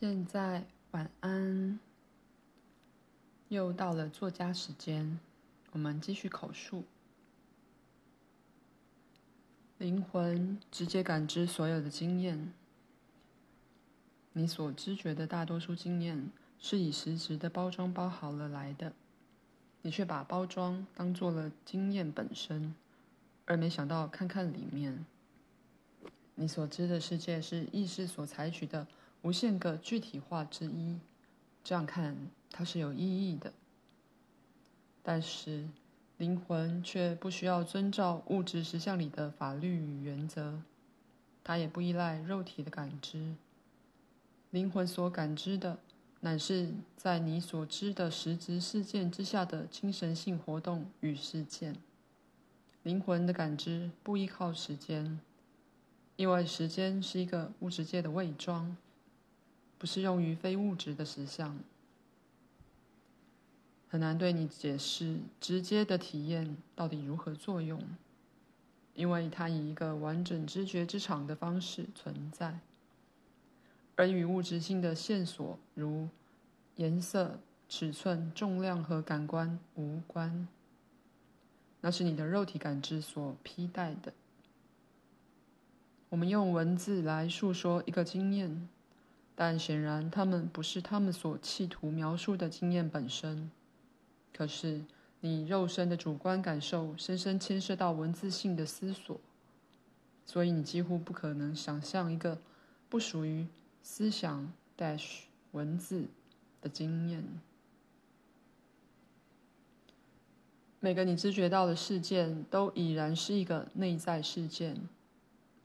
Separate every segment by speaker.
Speaker 1: 现在晚安，又到了作家时间，我们继续口述。灵魂直接感知所有的经验，你所知觉的大多数经验是以实质的包装包好了来的，你却把包装当做了经验本身，而没想到看看里面。你所知的世界是意识所采取的。无限个具体化之一，这样看它是有意义的。但是灵魂却不需要遵照物质实相里的法律与原则，它也不依赖肉体的感知。灵魂所感知的，乃是在你所知的实质事件之下的精神性活动与事件。灵魂的感知不依靠时间，因为时间是一个物质界的伪装。不是用于非物质的实相，很难对你解释直接的体验到底如何作用，因为它以一个完整知觉之场的方式存在，而与物质性的线索如颜色、尺寸、重量和感官无关。那是你的肉体感知所披戴的。我们用文字来述说一个经验。但显然，他们不是他们所企图描述的经验本身。可是，你肉身的主观感受深深牵涉到文字性的思索，所以你几乎不可能想象一个不属于思想 dash 文字的经验。每个你知觉到的事件，都已然是一个内在事件。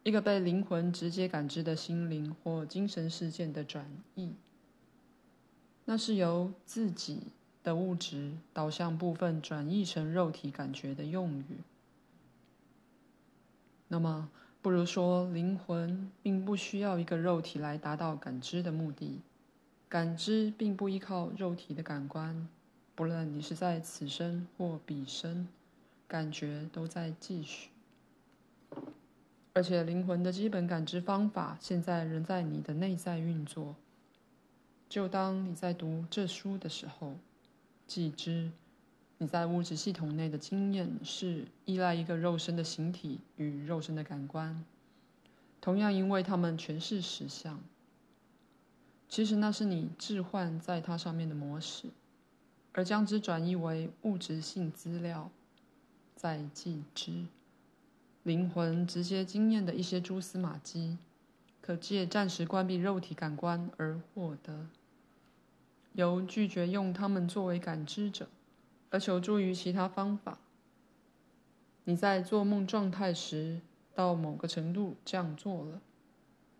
Speaker 1: 一个被灵魂直接感知的心灵或精神事件的转译，那是由自己的物质导向部分转译成肉体感觉的用语。那么，不如说，灵魂并不需要一个肉体来达到感知的目的。感知并不依靠肉体的感官，不论你是在此生或彼生，感觉都在继续。而且，灵魂的基本感知方法现在仍在你的内在运作。就当你在读这书的时候，记知你在物质系统内的经验是依赖一个肉身的形体与肉身的感官，同样因为它们全是实相。其实那是你置换在它上面的模式，而将之转译为物质性资料，在记知。灵魂直接经验的一些蛛丝马迹，可借暂时关闭肉体感官而获得。由拒绝用它们作为感知者，而求助于其他方法。你在做梦状态时，到某个程度这样做了，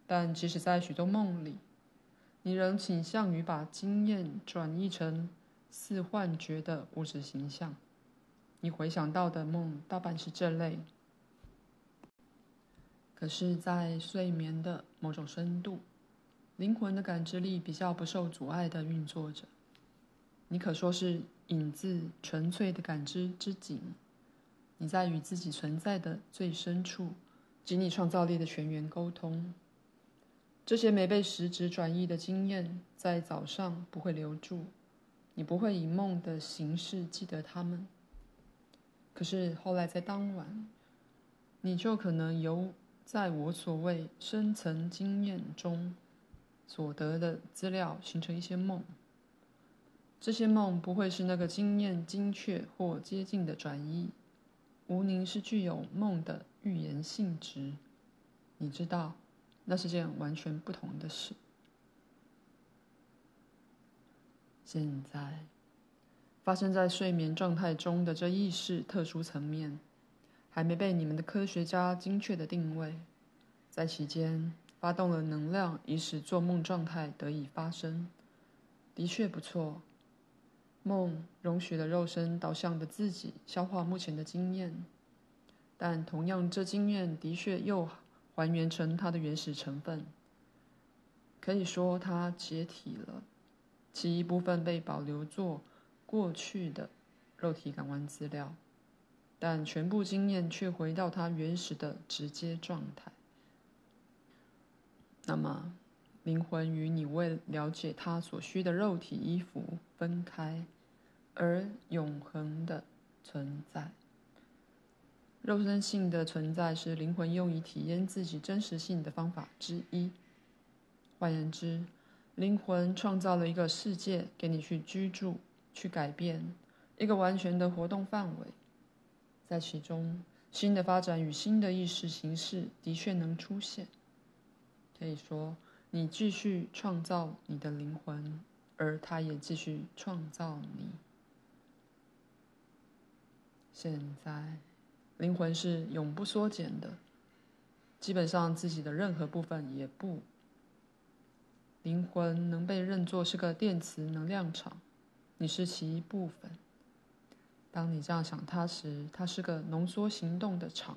Speaker 1: 但即使在许多梦里，你仍倾向于把经验转译成似幻觉的物质形象。你回想到的梦大半是这类。可是，在睡眠的某种深度，灵魂的感知力比较不受阻碍地运作着。你可说是影子纯粹的感知之井。你在与自己存在的最深处及你创造力的泉源沟通。这些没被实质转移的经验，在早上不会留住，你不会以梦的形式记得它们。可是后来在当晚，你就可能由。在我所谓深层经验中所得的资料，形成一些梦。这些梦不会是那个经验精确或接近的转移。无宁是具有梦的预言性质。你知道，那是件完全不同的事。现在，发生在睡眠状态中的这意识特殊层面。还没被你们的科学家精确的定位，在其间发动了能量，以使做梦状态得以发生。的确不错，梦容许了肉身导向的自己消化目前的经验，但同样，这经验的确又还原成它的原始成分。可以说，它解体了，其一部分被保留作过去的肉体感官资料。但全部经验却回到它原始的直接状态。那么，灵魂与你为了解它所需的肉体衣服分开，而永恒的存在。肉身性的存在是灵魂用以体验自己真实性的方法之一。换言之，灵魂创造了一个世界给你去居住、去改变，一个完全的活动范围，在其中，新的发展与新的意识形式的确能出现。可以说，你继续创造你的灵魂，而它也继续创造你。现在。灵魂是永不缩减的，基本上自己的任何部分也不。灵魂能被认作是个电磁能量场，你是其一部分。当你这样想它时，它是个浓缩行动的场，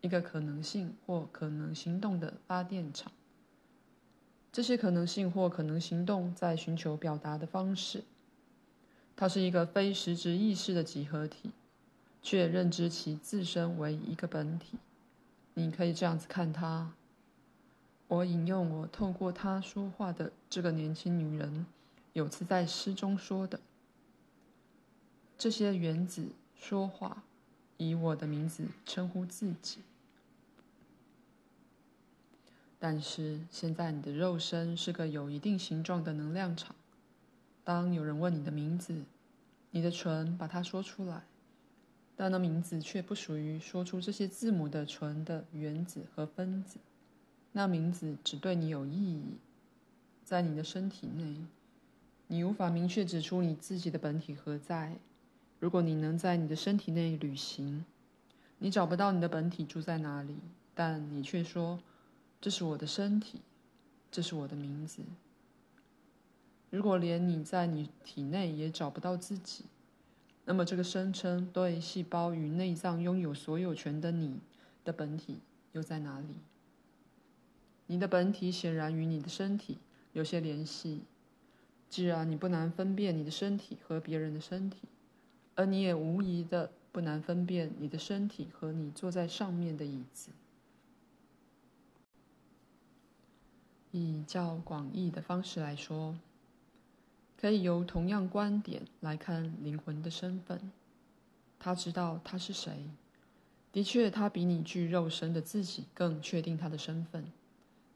Speaker 1: 一个可能性或可能行动的发电场。这些可能性或可能行动在寻求表达的方式。它是一个非实质意识的集合体。却认知其自身为一个本体，你可以这样子看它。我引用我透过她说话的这个年轻女人，有次在诗中说的：“这些原子说话，以我的名字称呼自己。”但是现在你的肉身是个有一定形状的能量场。当有人问你的名字，你的唇把它说出来。但那名字却不属于说出这些字母的唇的原子和分子，那名字只对你有意义。在你的身体内，你无法明确指出你自己的本体何在。如果你能在你的身体内旅行，你找不到你的本体住在哪里，但你却说：“这是我的身体，这是我的名字。”如果连你在你体内也找不到自己，那么，这个声称对细胞与内脏拥有所有权的你的本体又在哪里？你的本体显然与你的身体有些联系。既然你不难分辨你的身体和别人的身体，而你也无疑的不难分辨你的身体和你坐在上面的椅子。以较广义的方式来说。可以由同样观点来看灵魂的身份。他知道他是谁。的确，他比你具肉身的自己更确定他的身份。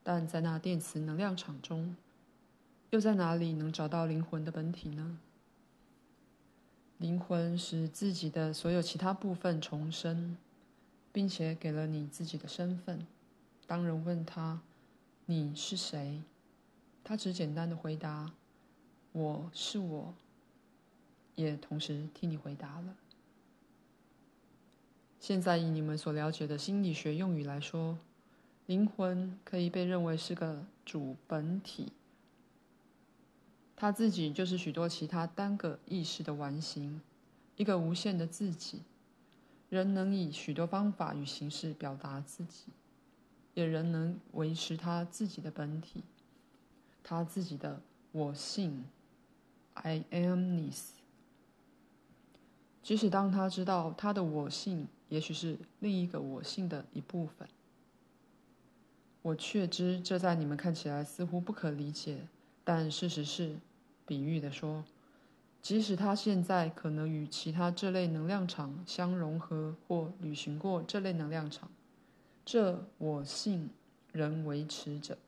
Speaker 1: 但在那电磁能量场中，又在哪里能找到灵魂的本体呢？灵魂使自己的所有其他部分重生，并且给了你自己的身份。当人问他：“你是谁？”他只简单的回答。我是我，也同时替你回答了。现在以你们所了解的心理学用语来说，灵魂可以被认为是个主本体，他自己就是许多其他单个意识的完形，一个无限的自己。人能以许多方法与形式表达自己，也仍能维持他自己的本体，他自己的我性。I amness。即使当他知道他的我性也许是另一个我性的一部分，我确知这在你们看起来似乎不可理解，但事实是，比喻地说，即使他现在可能与其他这类能量场相融合或旅行过这类能量场，这我性仍维持着。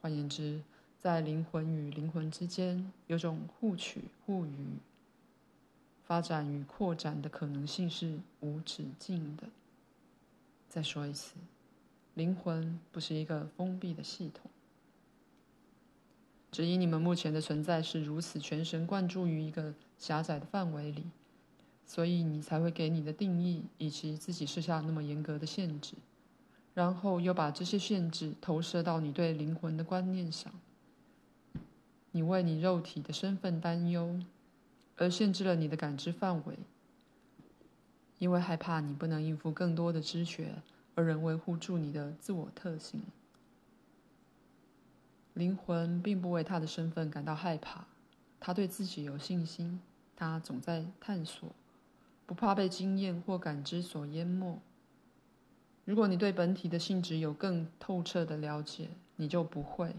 Speaker 1: 换言之。在灵魂与灵魂之间，有种互取互予、发展与扩展的可能性是无止境的。再说一次，灵魂不是一个封闭的系统。只因你们目前的存在是如此全神贯注于一个狭窄的范围里，所以你才会给你的定义以及自己设下那么严格的限制，然后又把这些限制投射到你对灵魂的观念上。你为你肉体的身份担忧，而限制了你的感知范围，因为害怕你不能应付更多的知觉，而仍维护住你的自我特性。灵魂并不为他的身份感到害怕，他对自己有信心，他总在探索，不怕被经验或感知所淹没。如果你对本体的性质有更透彻的了解，你就不会。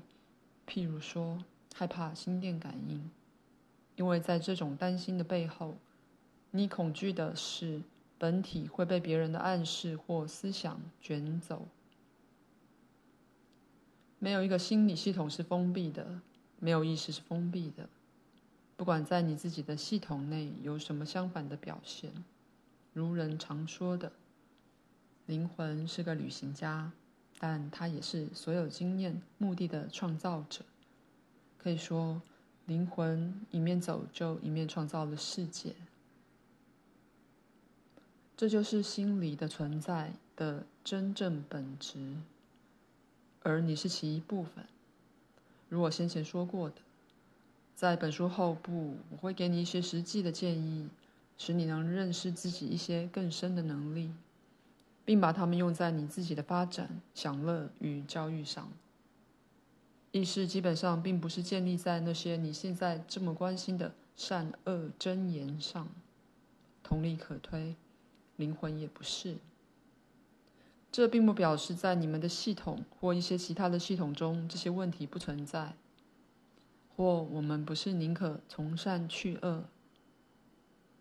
Speaker 1: 譬如说，害怕心电感应，因为在这种担心的背后，你恐惧的是本体会被别人的暗示或思想卷走。没有一个心理系统是封闭的，没有意识是封闭的。不管在你自己的系统内有什么相反的表现，如人常说的，灵魂是个旅行家。但他也是所有经验目的的创造者。可以说，灵魂一面走就一面创造了世界。这就是心理的存在的真正本质，而你是其一部分。如我先前说过的，在本书后部，我会给你一些实际的建议，使你能认识自己一些更深的能力。并把它们用在你自己的发展、享乐与教育上。意识基本上并不是建立在那些你现在这么关心的善恶真言上。同理可推，灵魂也不是。这并不表示在你们的系统或一些其他的系统中这些问题不存在，或我们不是宁可从善去恶。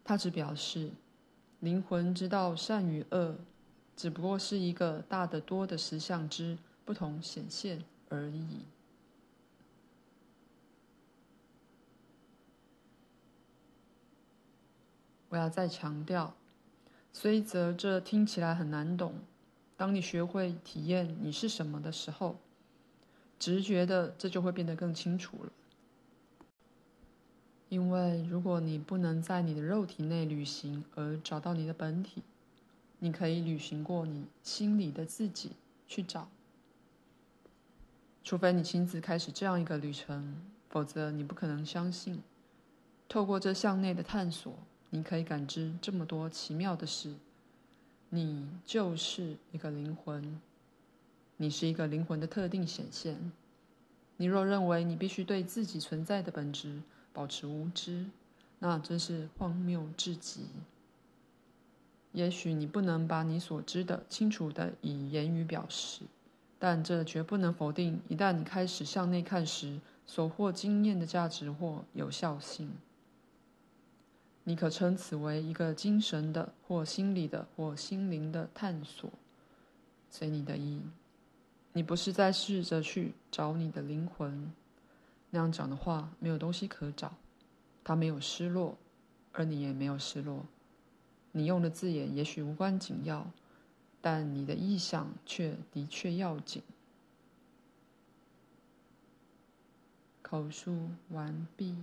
Speaker 1: 它只表示灵魂知道善与恶。只不过是一个大得多的实相之不同显现而已。我要再强调，虽则这听起来很难懂，当你学会体验你是什么的时候，直觉的这就会变得更清楚了。因为如果你不能在你的肉体内旅行而找到你的本体，你可以旅行过你心里的自己去找，除非你亲自开始这样一个旅程，否则你不可能相信，透过这向内的探索，你可以感知这么多奇妙的事。你就是一个灵魂，你是一个灵魂的特定显现。你若认为你必须对自己存在的本质保持无知，那真是荒谬至极。也许你不能把你所知的清楚的以言语表示，但这绝不能否定一旦你开始向内看时所获经验的价值或有效性。你可称此为一个精神的或心理的或心灵的探索，随你的意。你不是在试着去找你的灵魂，那样讲的话没有东西可找，它没有失落，而你也没有失落。你用的字眼也许无关紧要，但你的意向却的确要紧。口述完毕。